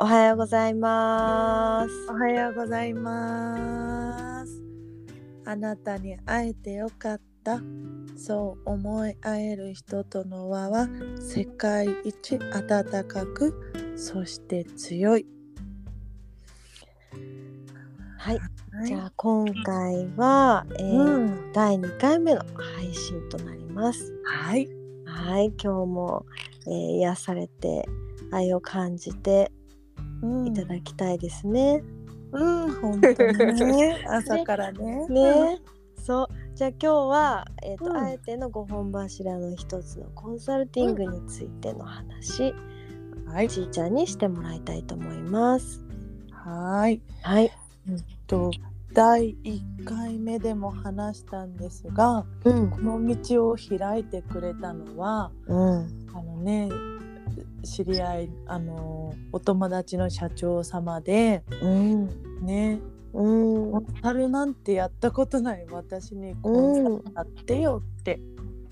おはようございます。おはようございます。あなたに会えてよかった。そう思い合える人との輪は世界一温かく、そして強い。はい、じゃあ今回は、えーうん第2回目の配信となります。はい。はい、今日も、えー癒されて愛を感じてうんいただきたいですね。うん、本当にね。朝からね。ね、そう。じゃあ今日は、えーとうんあえての5本柱の一つのコンサルティングについての話、はい。ちーちゃんにしてもらいたいと思います。はい。はい。と第1回目でも話したんですが、うんこの道を開いてくれたのは、うんあのね知り合いあのお友達の社長様でうん。ね。うん。コンサルなんてやったことない私にコンサルやってよって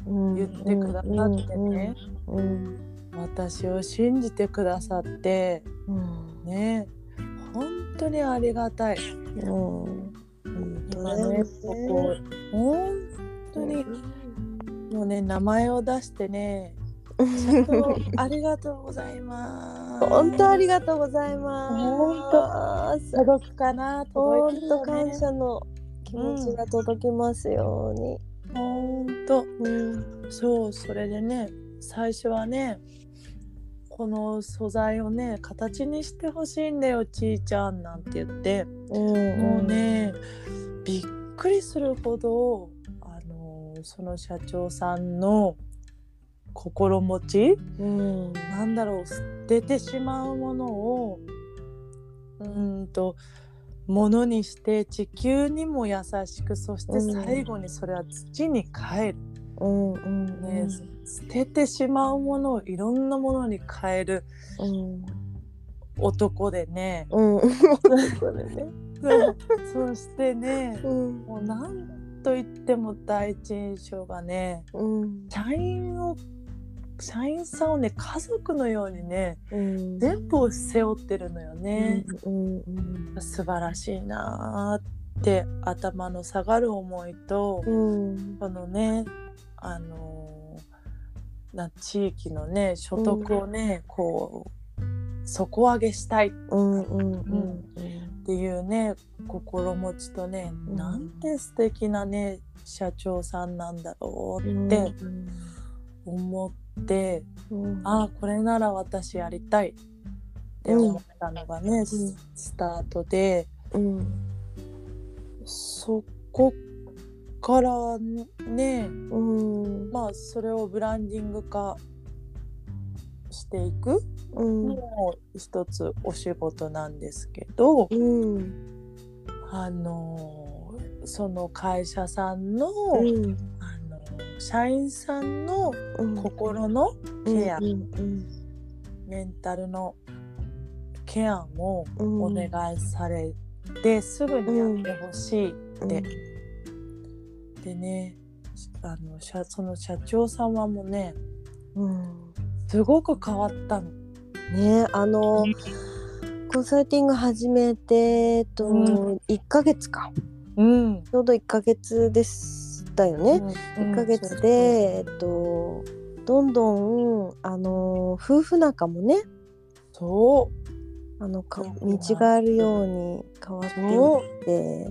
うん言ってくださってね、うん私を信じてくださってうん。ね。本当にありがたい。うん。今ねここ本当にもうね名前を出してねありがとうございます。本当ありがとうございます。本届くかな？本届いて当感謝の気持ちが届きますように。本当。うんそうそれでね最初はねこの素材をね形にしてほしいんだよちーちゃんなんて言って、うんもうねびっくりするほどあのその社長さんの心持ち？うんなんだろう捨ててしまうものをうーんとものにして地球にも優しくそしてうん。最後にそれは土に帰る、うんうんね捨ててしまうものをいろんなものに変えるうん。男でね。うん。これね。そしてねうん。もうなんといっても第一印象がねうん。社員を社員さんをね家族のようにねうん。全部を背負ってるのよね。うんうん素晴らしいなーって頭の下がる思いと、うん。このねあのーな地域のね所得をね、こう底上げしたい。っうんうんうん。ていうね心持ちとね、うん。なんて素敵なね社長さんなんだろううんって思って、うん。ああこれなら私やりたいって思ったのがね、ススタートで。うん。そこからねうん。まあそれをブランディング化していくうん。のも一つお仕事なんですけど、うん。あのその会社さんの,、うん社員さんのうん。心のケア、メンタルのケアもうん。お願いされて、すぐにやってほしいって。でねあの社その社長様もねうん。すごく変わったの。ねあのコンサルティング始めてとうん。1ヶ月か。うん、ちょうど1ヶ月でしたよね。1ヶ月で、えっとどんどんあの夫婦仲もね。そう。あのかうん見違えるように変わっていって、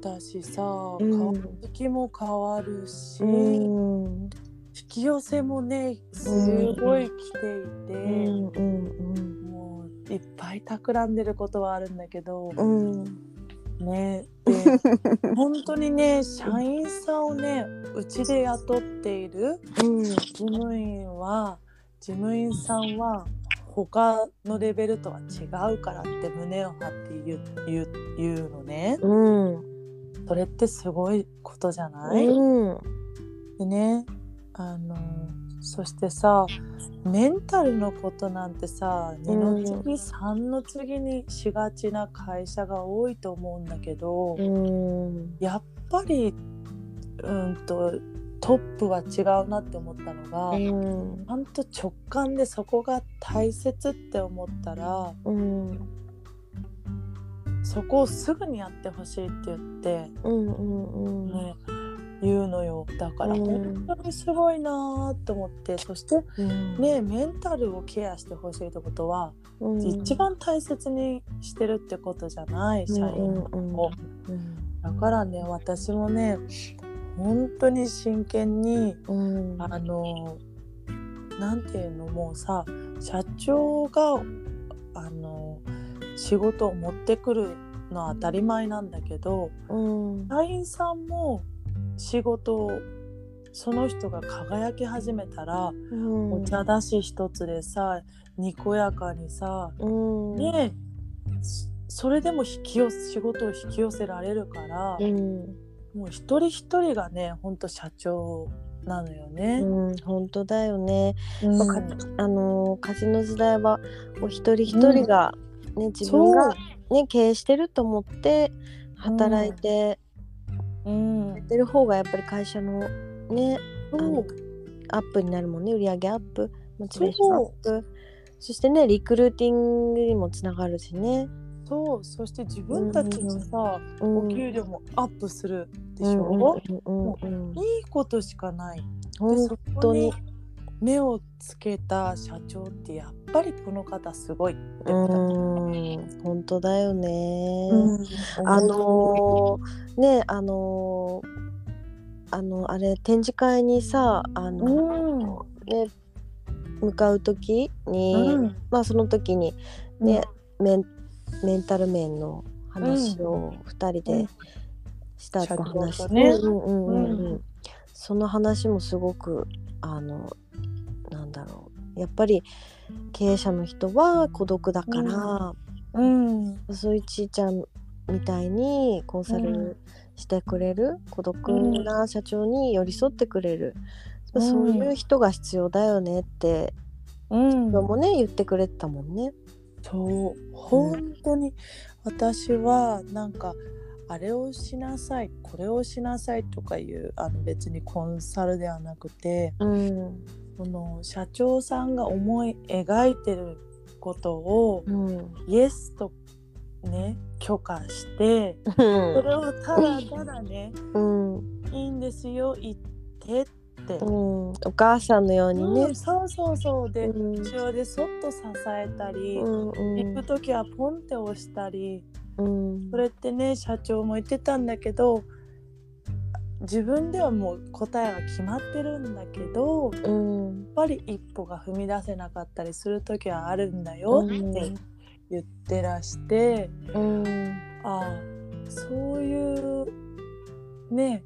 だしさ、うん。顔つきも変わるし、うん。引き寄せもねすごい来ていて、うんうんもういっぱい企んでることはあるんだけど、うんうんね。で 本当にね社員さんをねうちで雇っているうん事務員は事務員さんは他のレベルとは違うからって胸を張って言う言う言うのね。うん。それってすごいことじゃない、うん。でねあのそしてさメンタルのことなんてさ2の次、3の次にしがちな会社が多いと思うんだけど、うん。やっぱりうんとトップは違うなって思ったのが、うん。ちゃんと直感でそこが大切って思ったらうん。そこをすぐにやってほしいって言って、うんうんうん。ね、言うのよ。だからうん。本当にすごいなーって思ってそしてうん。ねメンタルをケアしてほしいってことは、うん。一番大切にしてるってことじゃない社員を、うん。だからね私もね本当に真剣にうん。あのなんていうのもうさ社長があの仕事を持ってくるのは当たり前なんだけどうん。社員さんも仕事をその人が輝き始めたら、うん。お茶出し一つでさにこやかにさうん。ねそそれでも引き寄せ仕事を引き寄せられるから、うん。もう一人一人がねほんと社長なのよね。うん本当だよね。うん。かあのー家事の時代はもう一人一人が、ね自分が、ね、経営してると思って働いてうん。やってる方がやっぱり会社のねあのアップになるもんね。売り上げアップ。モチベーションアップ。そしてねリクルーティングにもつながるしね。そう。そして自分たちのさ、うん。お給料もアップするでしうんょ、うんうんうん。いいことしかない。で本そ当に目をつけた社長ってやっぱりこの方すごいってう。思ん本当だよね。った。あのーねあのーあのあれ展示会にさあの、うん。ね向かう時に、うん。まあその時にね、メンメンタル面の話を2人でしたって話。ね。うんうんうんうん。うん。その話もすごくあのやっぱり経営者の人は孤独だから、うん。そういうちいちゃんみたいにコンサルしてくれる、孤独な社長に寄り添ってくれる、うん。そういう人が必要だよねってうん人もね言ってくれてたもんね。そう。本当に。私はなんかあれをしなさいこれをしなさいとかいうあの別にコンサルではなくてうんその社長さんが思い描いてることをうん。イエスとね許可してそれをただただねうん。いいんですよ言ってって、うん、お母さんのようにね。うん。そうそうそう。でうん。後ろでそっと支えたり、うん。行く時はポンって押したりうん。それってね社長も言ってたんだけど自分ではもう答えは決まってるんだけどやっうんぱり一歩が踏み出せなかったりする時はあるんだよって言ってらして、うん。ああそういうね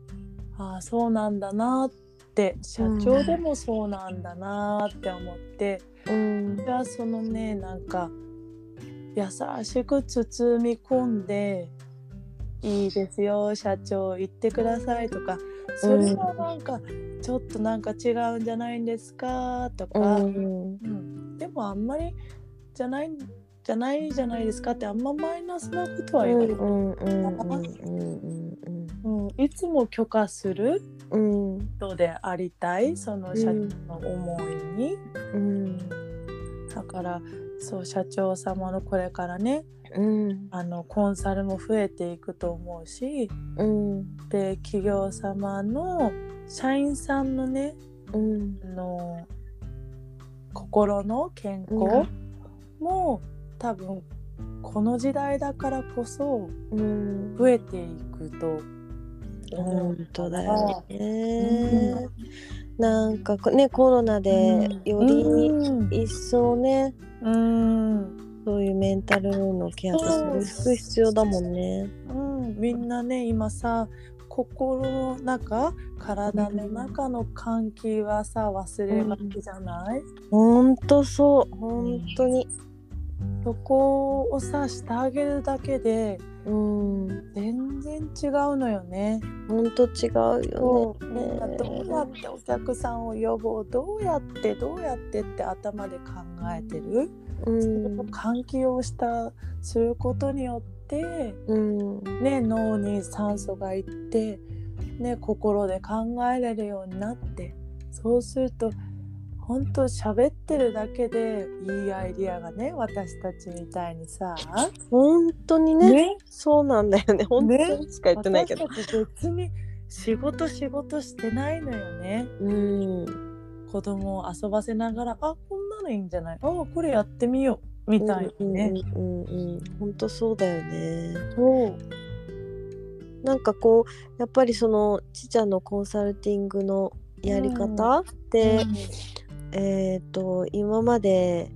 ああそうなんだなって社長でもそうなんだなって思って、うん。じゃあそのねなんか優しく包み込んで「いいですよ社長言ってください」とか「それはなんかちょっとなんか違うんじゃないんですか」とうか、ん。うん。でもあんまりじゃないじゃないじゃないですかってあんまマイナスなことはうん言わない、いつも許可する人でありたいその社長の思いに。うん。だからそう社長様のこれからねうん。あのコンサルも増えていくと思うしうん。で企業様の社員さんのねうん。あの心の健康も、多分この時代だからこそうん。増えていくと本当だよね。なんかこねコロナでよりうん。一層ね、うんそういうメンタルのケアとする必要だもんね。うん、みんなね今さ心の中体の中の換気はさ忘れがちじゃない、ほんとそう。本当に。そこをさしてあげるだけでうん全然違うのよね。ほんと違うよそうみねんなどうやってお客さんを呼ぼう？どうやってどうやってって頭で考えてる、うん。換気をしたすることによってうん。ね、脳に酸素がいってね心で考えれるようになってそうすると本当喋ってるだけでいいアイディアがね私たちみたいにさ本当にねね。そうなんだよね。本当にしか言ってないけど、私たち別に仕事仕事してないのよね。うん。子供を遊ばせながらあこんなのいいんじゃない？あこれやってみよう。みたいなね、うんうんうんうん。本当そうだよね。そう。なんかこうやっぱりそのちちゃんのコンサルティングのやり方って、えっ、と今まで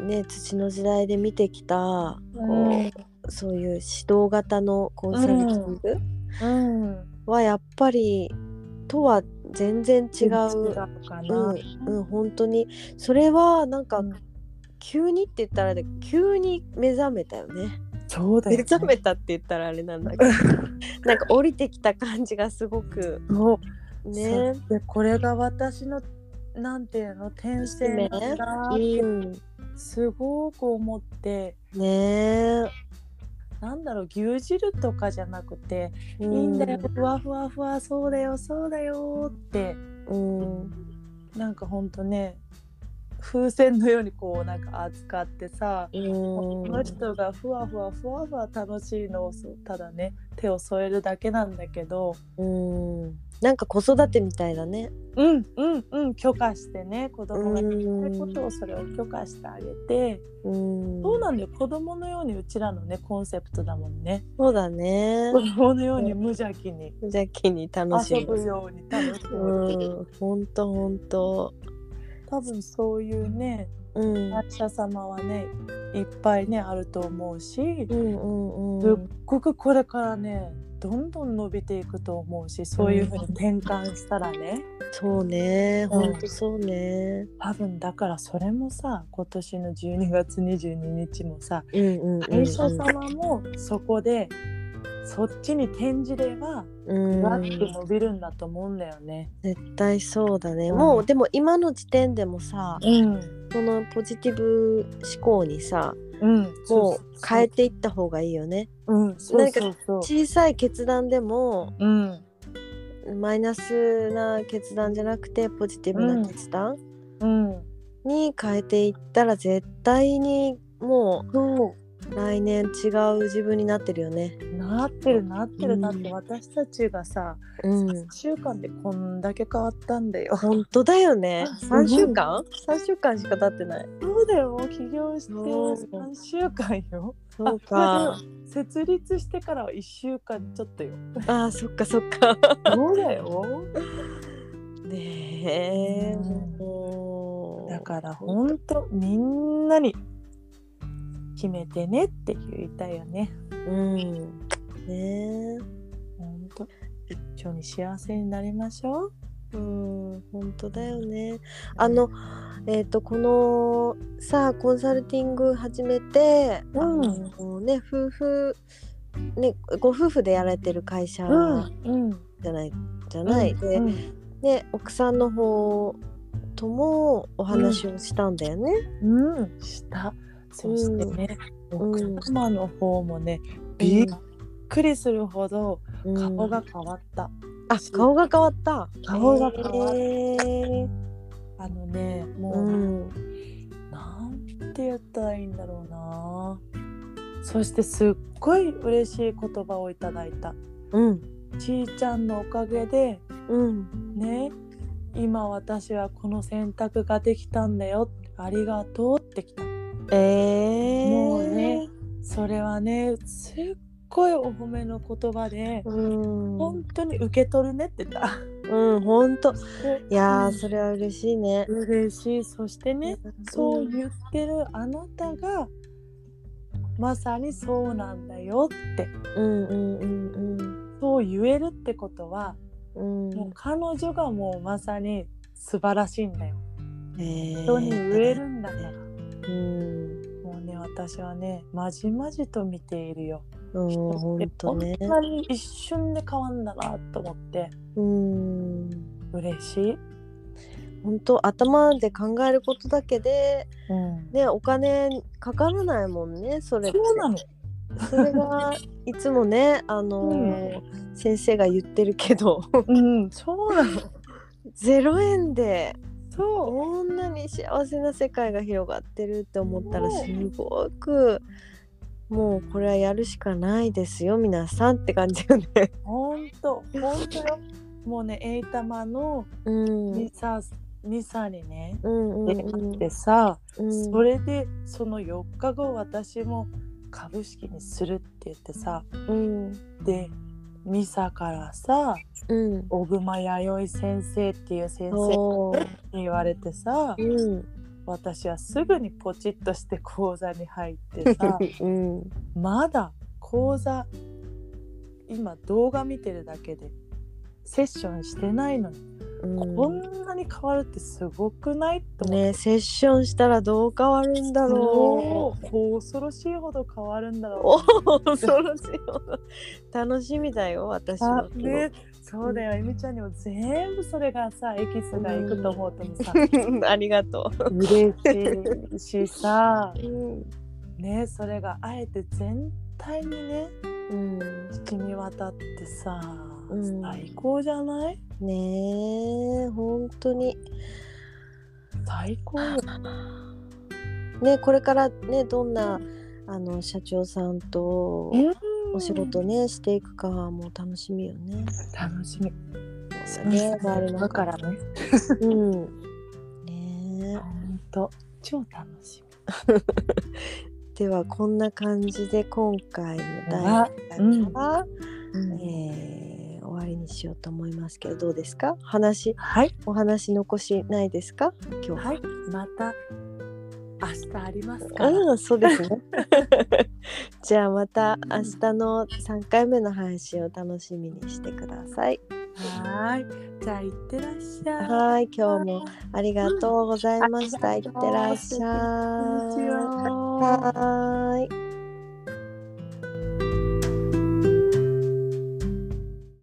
ね土の時代で見てきたこう、そういう指導型のコンサルティングうん。うん。はやっぱりとは全然違う。かうな、ん、うん、本当に。それはなんかうん。急にって言ったらあ急に目覚めたよね。そうだよ、目ね、覚めたって言ったらあれなんだけど。なんか降りてきた感じがすごくね。でこれが私のなんていうの転生だうってん、すごく思って。ねなんだろう牛汁とかじゃなくて、え。いいんだよふわふわふわそうだよそうだよってうん。なんかほんとね風船のようにこうなんか扱ってさ、うん。この人がふわふわふわふわ楽しいのをただね手を添えるだけなんだけどうん。なんか子育てみたいだね。うんうんうん許可してね子供がやりたいうんことをそれを許可してあげて、うん。そうなんだよ子供のようにうちらのねコンセプトだもんねそうだね子。供のように無邪気にじゃあ気に楽しむ。遊ぶように楽しうむ、ん。本当本当。多分そういうねうん。会社様はねいっぱいねあると思うし、うんうんすっうん。ごくこれからねどんどん伸びていくと思うしそういうふうに転換したらね、そうね。うん本当そうね。多分だからそれもさ今年の12月22日もさうんうんうんうん。会社様もそこでそっちに転じればうんわって伸びるんだと思うんだよね。絶対そうだね。うんもうでも今の時点でもさ、うん、そのポジティブ思考にさ、うん、もう変えていった方がいいよね。うん、そうそうそう。小さい決断でもうん、マイナスな決断じゃなくてポジティブな決断うん、に変えていったら絶対にもそう来年違う自分になってるよね。なってるなってる、うんだって私たちがさうん。1週間でこんだけ変わったんだよ。本当だよね。すごい3週間 ?3 週間しか経ってない。そうだよ起業してそう3週間よ。そうあか。設立してからは1週間ちょっとよ。ああ、そっかそっか。そうだよ。ねえ。うんだからほんとみんなに決めてねって言いたいよね。うん。ねえ。ほんと一緒に幸せになりましょう。うん、本当だよね。あの、えっ、と、このさ、コンサルティング始めて、うんあのね、夫婦、ね、ご夫婦でやられてる会社うんじゃない、じゃない。で、うんね、奥さんの方ともお話をしたんだよね。うん、した。そしてね、うん奥様の方もね、びっくりするほどうん顔が変わった。あ、顔が変わった。顔が変わったへーあのね、もう、うん。なんて言ったらいいんだろうな。そしてすっごい嬉しい言葉をいただいた。うん。ちーちゃんのおかげでうん。ね、今私はこの選択ができたんだよ。ありがとうってきた。えー。もうね。それはね、すっごいお褒めの言葉で、うん。本当に受け取るねって言った。うん、本当。いやー、うんそれは嬉しいね。嬉しい。そしてね、そう言ってるあなたがまさにそうなんだよってうんうんうんそう言えるってことは、うん。うんもう彼女がもうまさに素晴らしいんだよ。えー人に言えるんだから。うん。もうね私はねまじまじと見ているよ。うん、本当ね。こんなに一瞬で変わんだなと思ってうん。嬉しい。本当頭で考えることだけで、うん、ね、お金かからないもんね、それって。そうなの。それが いつもねあのー先生が言ってるけどうん、そうなの。0円でそう。こんなに幸せな世界が広がってるって思ったらすごくもうこれはやるしかないですよ皆さんって感じよね。ほんと、ほんとよ。もうね、エイタマのうんミサ、ミサにね、うんうん出会ってさ、うんそれでその4日後私も株式にするって言ってさ、うんで、ミサからさ、うん。小熊弥生先生っていう先生に言われてさ、うん。私はすぐにポチッとして講座に入ってさ うん。まだ講座今動画見てるだけでセッションしてないのに、うん。こんなに変わるってすごくない？って思って、ねセッションしたらどう変わるんだろう。そう恐ろしいほど変わるんだろおう。お恐ろしいほど。楽しみだよ私あは。ね、そうだよ、えみちゃんにも全部それがさエキスがいくと思うともさ、ありがと嬉しいしさ。う。うん。ねそれがあえて全体にねうん。染み渡ってさ、うん。最高じゃない？ねえ本当に。最高。よねこれからねどんなあの社長さんとお仕事ねしていくかはもう楽しみよね。楽しみ。そうだね周りのだからねうん。ねほんと超楽し ではこんな感じで今回の第あ1回は、み、えー終わりにしようと思いますけどどうですか？話はいお話残しないですか？今日は。はいまた明日ありますから、うん、そうですね。じゃあまた明日の3回目の配信を楽しみにしてください。はーいじゃあいってらっしゃいはい、今日もありがとうございました。いってらっしゃい。い。